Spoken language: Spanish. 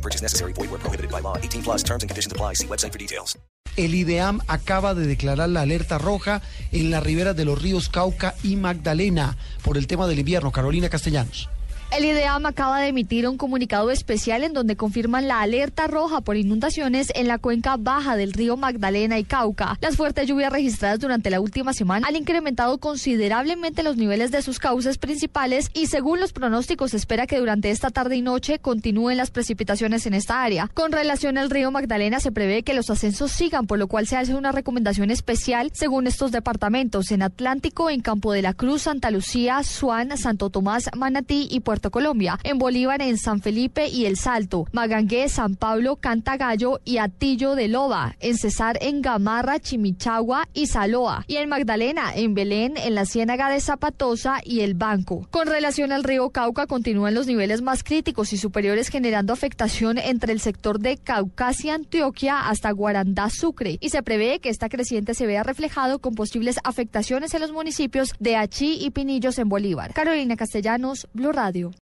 No purchase necessary. Void where prohibited by law. 18 plus terms and conditions apply. See website for details. El IDEAM acaba de declarar la alerta roja en las riberas de los ríos Cauca y Magdalena por el tema del invierno. Carolina Castellanos. El IDEAM acaba de emitir un comunicado especial en donde confirman la alerta roja por inundaciones en la cuenca baja del río Magdalena y Cauca. Las fuertes lluvias registradas durante la última semana han incrementado considerablemente los niveles de sus cauces principales y según los pronósticos se espera que durante esta tarde y noche continúen las precipitaciones en esta área. Con relación al río Magdalena se prevé que los ascensos sigan, por lo cual se hace una recomendación especial según estos departamentos en Atlántico, en Campo de la Cruz, Santa Lucía, Suán, Santo Tomás, Manatí y Colombia, en Bolívar, en San Felipe y El Salto, Magangué, San Pablo, Cantagallo y Atillo de Loba, en Cesar, en Gamarra, Chimichagua y Saloa, y en Magdalena, en Belén, en la Ciénaga de Zapatosa y El Banco. Con relación al río Cauca, continúan los niveles más críticos y superiores generando afectación entre el sector de Caucasia, Antioquia hasta Guarandá, Sucre, y se prevé que esta creciente se vea reflejado con posibles afectaciones en los municipios de Achí y Pinillos en Bolívar. Carolina Castellanos, Blue Radio.